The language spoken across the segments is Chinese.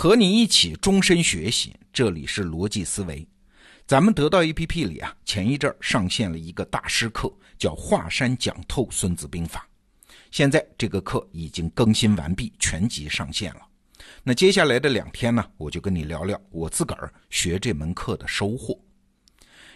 和你一起终身学习，这里是逻辑思维。咱们得到 APP 里啊，前一阵上线了一个大师课，叫《华山讲透孙子兵法》。现在这个课已经更新完毕，全集上线了。那接下来的两天呢，我就跟你聊聊我自个儿学这门课的收获。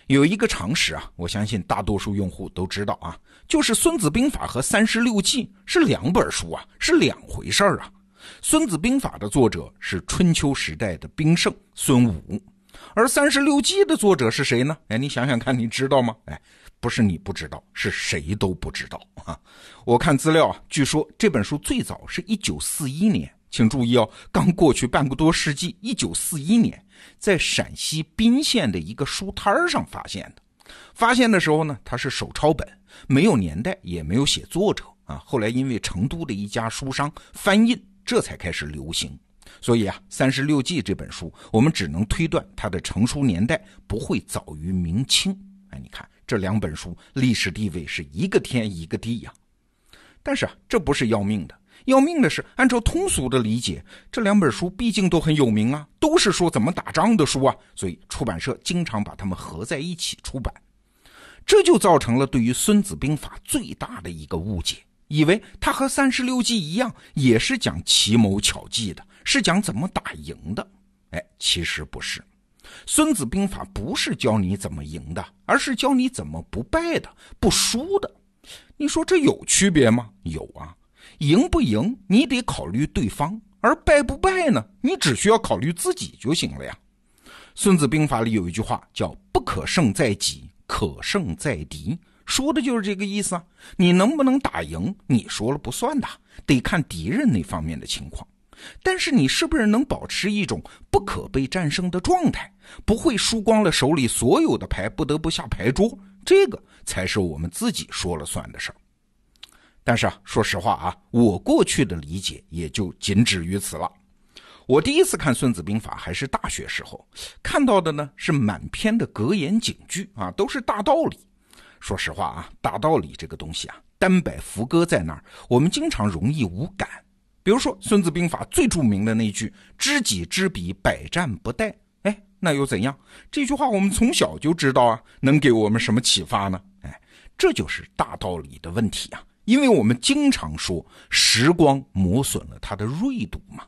有一个常识啊，我相信大多数用户都知道啊，就是《孙子兵法》和《三十六计》是两本书啊，是两回事儿啊。《孙子兵法》的作者是春秋时代的兵圣孙武，而《三十六计》的作者是谁呢？哎，你想想看，你知道吗？哎，不是你不知道，是谁都不知道啊！我看资料啊，据说这本书最早是一九四一年，请注意哦，刚过去半个多世纪，一九四一年，在陕西彬县的一个书摊上发现的。发现的时候呢，它是手抄本，没有年代，也没有写作者啊。后来因为成都的一家书商翻印。这才开始流行，所以啊，《三十六计》这本书，我们只能推断它的成书年代不会早于明清。哎，你看这两本书历史地位是一个天一个地呀。但是啊，这不是要命的，要命的是，按照通俗的理解，这两本书毕竟都很有名啊，都是说怎么打仗的书啊，所以出版社经常把它们合在一起出版，这就造成了对于《孙子兵法》最大的一个误解。以为他和三十六计一样，也是讲奇谋巧计的，是讲怎么打赢的。哎，其实不是，《孙子兵法》不是教你怎么赢的，而是教你怎么不败的、不输的。你说这有区别吗？有啊，赢不赢你得考虑对方，而败不败呢，你只需要考虑自己就行了呀。《孙子兵法》里有一句话叫“不可胜在己，可胜在敌”。说的就是这个意思啊！你能不能打赢，你说了不算的，得看敌人那方面的情况。但是你是不是能保持一种不可被战胜的状态，不会输光了手里所有的牌，不得不下牌桌？这个才是我们自己说了算的事儿。但是啊，说实话啊，我过去的理解也就仅止于此了。我第一次看《孙子兵法》还是大学时候，看到的呢是满篇的格言警句啊，都是大道理。说实话啊，大道理这个东西啊，单摆浮歌在那儿，我们经常容易无感。比如说《孙子兵法》最著名的那句“知己知彼，百战不殆”，哎，那又怎样？这句话我们从小就知道啊，能给我们什么启发呢？哎，这就是大道理的问题啊，因为我们经常说时光磨损了它的锐度嘛。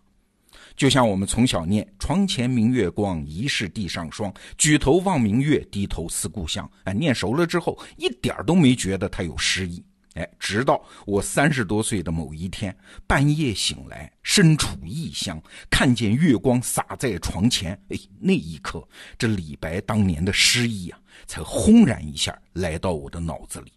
就像我们从小念“床前明月光，疑是地上霜。举头望明月，低头思故乡。”哎，念熟了之后，一点都没觉得它有诗意。哎，直到我三十多岁的某一天，半夜醒来，身处异乡，看见月光洒在床前，哎，那一刻，这李白当年的诗意啊，才轰然一下来到我的脑子里。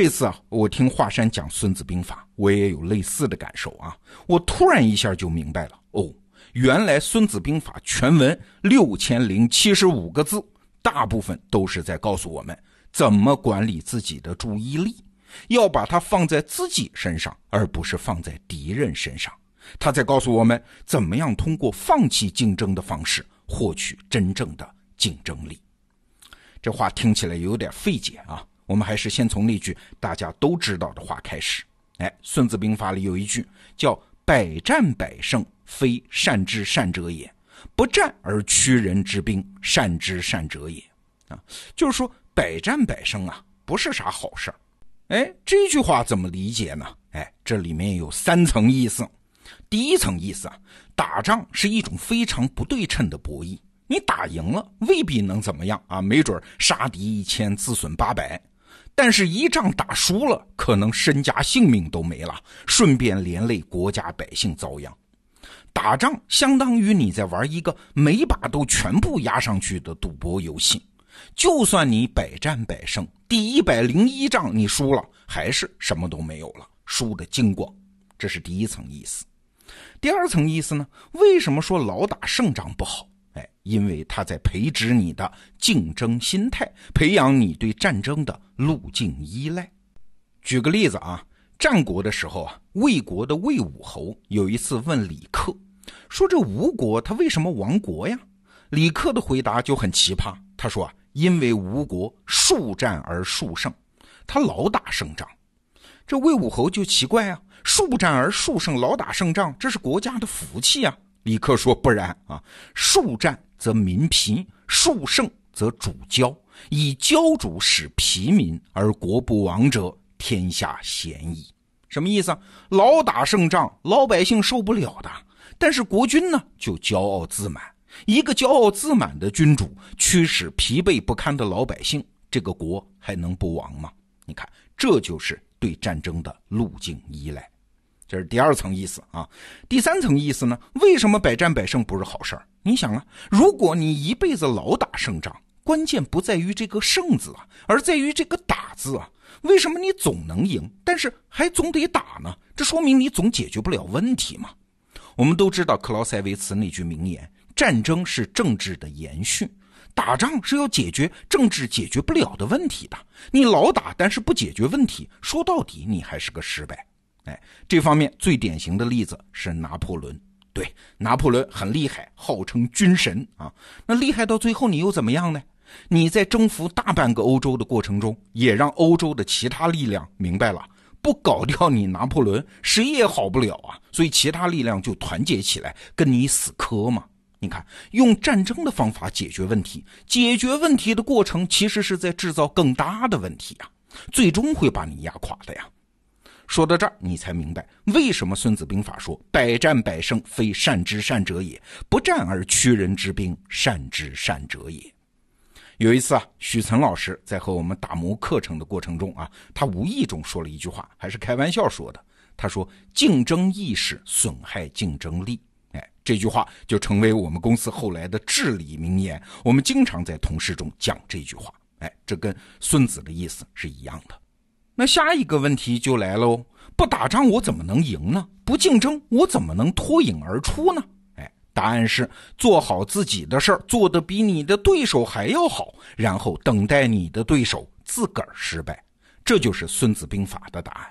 这次啊，我听华山讲《孙子兵法》，我也有类似的感受啊。我突然一下就明白了哦，原来《孙子兵法》全文六千零七十五个字，大部分都是在告诉我们怎么管理自己的注意力，要把它放在自己身上，而不是放在敌人身上。他在告诉我们怎么样通过放弃竞争的方式获取真正的竞争力。这话听起来有点费解啊。我们还是先从那句大家都知道的话开始。哎，《孙子兵法》里有一句叫“百战百胜，非善之善者也；不战而屈人之兵，善之善者也。”啊，就是说百战百胜啊，不是啥好事儿。哎，这句话怎么理解呢？哎，这里面有三层意思。第一层意思啊，打仗是一种非常不对称的博弈，你打赢了未必能怎么样啊，没准杀敌一千，自损八百。但是，一仗打输了，可能身家性命都没了，顺便连累国家百姓遭殃。打仗相当于你在玩一个每把都全部压上去的赌博游戏，就算你百战百胜，第一百零一仗你输了，还是什么都没有了，输的精光。这是第一层意思。第二层意思呢？为什么说老打胜仗不好？因为他在培植你的竞争心态，培养你对战争的路径依赖。举个例子啊，战国的时候啊，魏国的魏武侯有一次问李克，说这吴国他为什么亡国呀？李克的回答就很奇葩，他说啊，因为吴国数战而数胜，他老打胜仗。这魏武侯就奇怪啊，数战而数胜，老打胜仗，这是国家的福气啊。李克说不然啊，数战则民疲，数胜则主骄，以骄主使疲民，而国不亡者，天下咸矣。什么意思啊？老打胜仗，老百姓受不了的，但是国君呢就骄傲自满。一个骄傲自满的君主驱使疲惫不堪的老百姓，这个国还能不亡吗？你看，这就是对战争的路径依赖。这是第二层意思啊。第三层意思呢？为什么百战百胜不是好事儿？你想啊，如果你一辈子老打胜仗，关键不在于这个“胜”字啊，而在于这个“打”字啊。为什么你总能赢，但是还总得打呢？这说明你总解决不了问题嘛。我们都知道克劳塞维茨那句名言。战争是政治的延续，打仗是要解决政治解决不了的问题的。你老打，但是不解决问题，说到底你还是个失败。哎，这方面最典型的例子是拿破仑。对，拿破仑很厉害，号称军神啊。那厉害到最后你又怎么样呢？你在征服大半个欧洲的过程中，也让欧洲的其他力量明白了，不搞掉你拿破仑，谁也好不了啊。所以其他力量就团结起来跟你死磕嘛。你看，用战争的方法解决问题，解决问题的过程其实是在制造更大的问题呀，最终会把你压垮的呀。说到这儿，你才明白为什么《孙子兵法》说“百战百胜，非善之善者也；不战而屈人之兵，善之善者也。”有一次啊，许岑老师在和我们打磨课程的过程中啊，他无意中说了一句话，还是开玩笑说的。他说：“竞争意识损害竞争力。”哎这句话就成为我们公司后来的至理名言。我们经常在同事中讲这句话。哎，这跟孙子的意思是一样的。那下一个问题就来喽：不打仗我怎么能赢呢？不竞争我怎么能脱颖而出呢？哎，答案是做好自己的事儿，做得比你的对手还要好，然后等待你的对手自个儿失败。这就是《孙子兵法》的答案。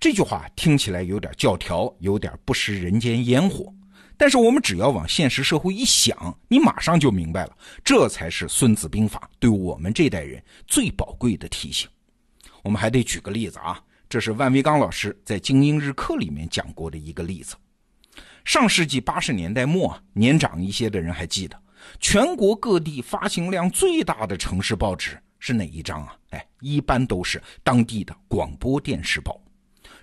这句话听起来有点教条，有点不食人间烟火。但是我们只要往现实社会一想，你马上就明白了，这才是《孙子兵法》对我们这代人最宝贵的提醒。我们还得举个例子啊，这是万维刚老师在《精英日课》里面讲过的一个例子。上世纪八十年代末，年长一些的人还记得，全国各地发行量最大的城市报纸是哪一张啊？哎，一般都是当地的广播电视报。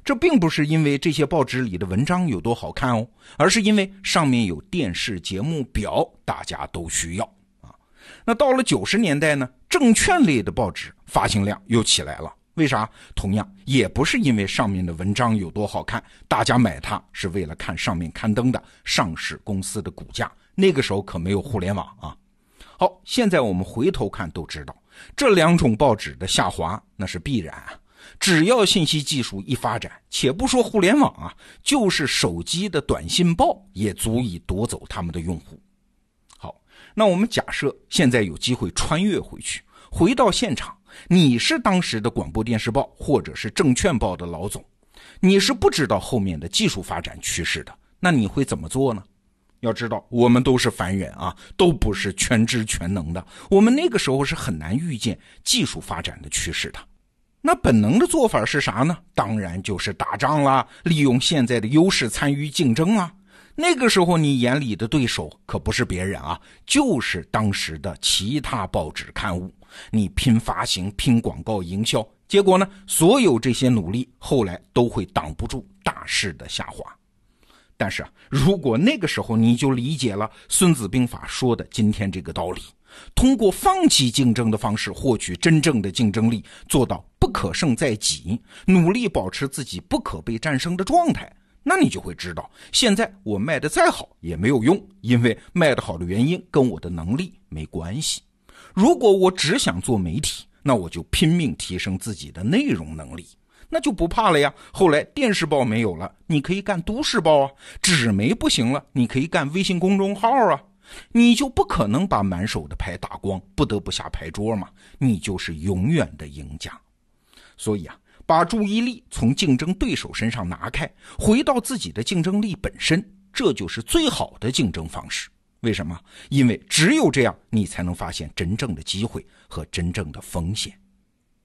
这并不是因为这些报纸里的文章有多好看哦，而是因为上面有电视节目表，大家都需要啊。那到了九十年代呢，证券类的报纸发行量又起来了。为啥？同样也不是因为上面的文章有多好看，大家买它是为了看上面刊登的上市公司的股价。那个时候可没有互联网啊。好，现在我们回头看都知道，这两种报纸的下滑那是必然啊。只要信息技术一发展，且不说互联网啊，就是手机的短信报也足以夺走他们的用户。好，那我们假设现在有机会穿越回去，回到现场，你是当时的广播电视报或者是证券报的老总，你是不知道后面的技术发展趋势的，那你会怎么做呢？要知道，我们都是凡人啊，都不是全知全能的，我们那个时候是很难预见技术发展的趋势的。那本能的做法是啥呢？当然就是打仗啦，利用现在的优势参与竞争啊。那个时候你眼里的对手可不是别人啊，就是当时的其他报纸刊物。你拼发行、拼广告营销，结果呢，所有这些努力后来都会挡不住大势的下滑。但是啊，如果那个时候你就理解了《孙子兵法》说的今天这个道理。通过放弃竞争的方式获取真正的竞争力，做到不可胜在己，努力保持自己不可被战胜的状态，那你就会知道，现在我卖的再好也没有用，因为卖的好的原因跟我的能力没关系。如果我只想做媒体，那我就拼命提升自己的内容能力，那就不怕了呀。后来电视报没有了，你可以干都市报啊；纸媒不行了，你可以干微信公众号啊。你就不可能把满手的牌打光，不得不下牌桌嘛？你就是永远的赢家。所以啊，把注意力从竞争对手身上拿开，回到自己的竞争力本身，这就是最好的竞争方式。为什么？因为只有这样，你才能发现真正的机会和真正的风险。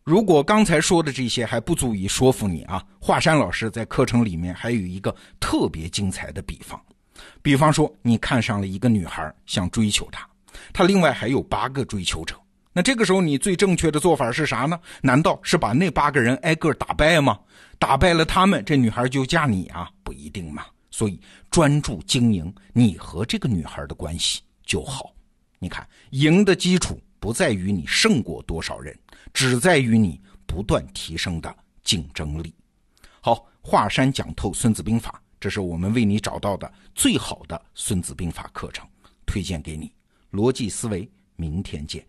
如果刚才说的这些还不足以说服你啊，华山老师在课程里面还有一个特别精彩的比方。比方说，你看上了一个女孩，想追求她，她另外还有八个追求者。那这个时候，你最正确的做法是啥呢？难道是把那八个人挨个打败吗？打败了他们，这女孩就嫁你啊？不一定嘛。所以，专注经营你和这个女孩的关系就好。你看，赢的基础不在于你胜过多少人，只在于你不断提升的竞争力。好，华山讲透《孙子兵法》，这是我们为你找到的最好的《孙子兵法》课程，推荐给你。逻辑思维，明天见。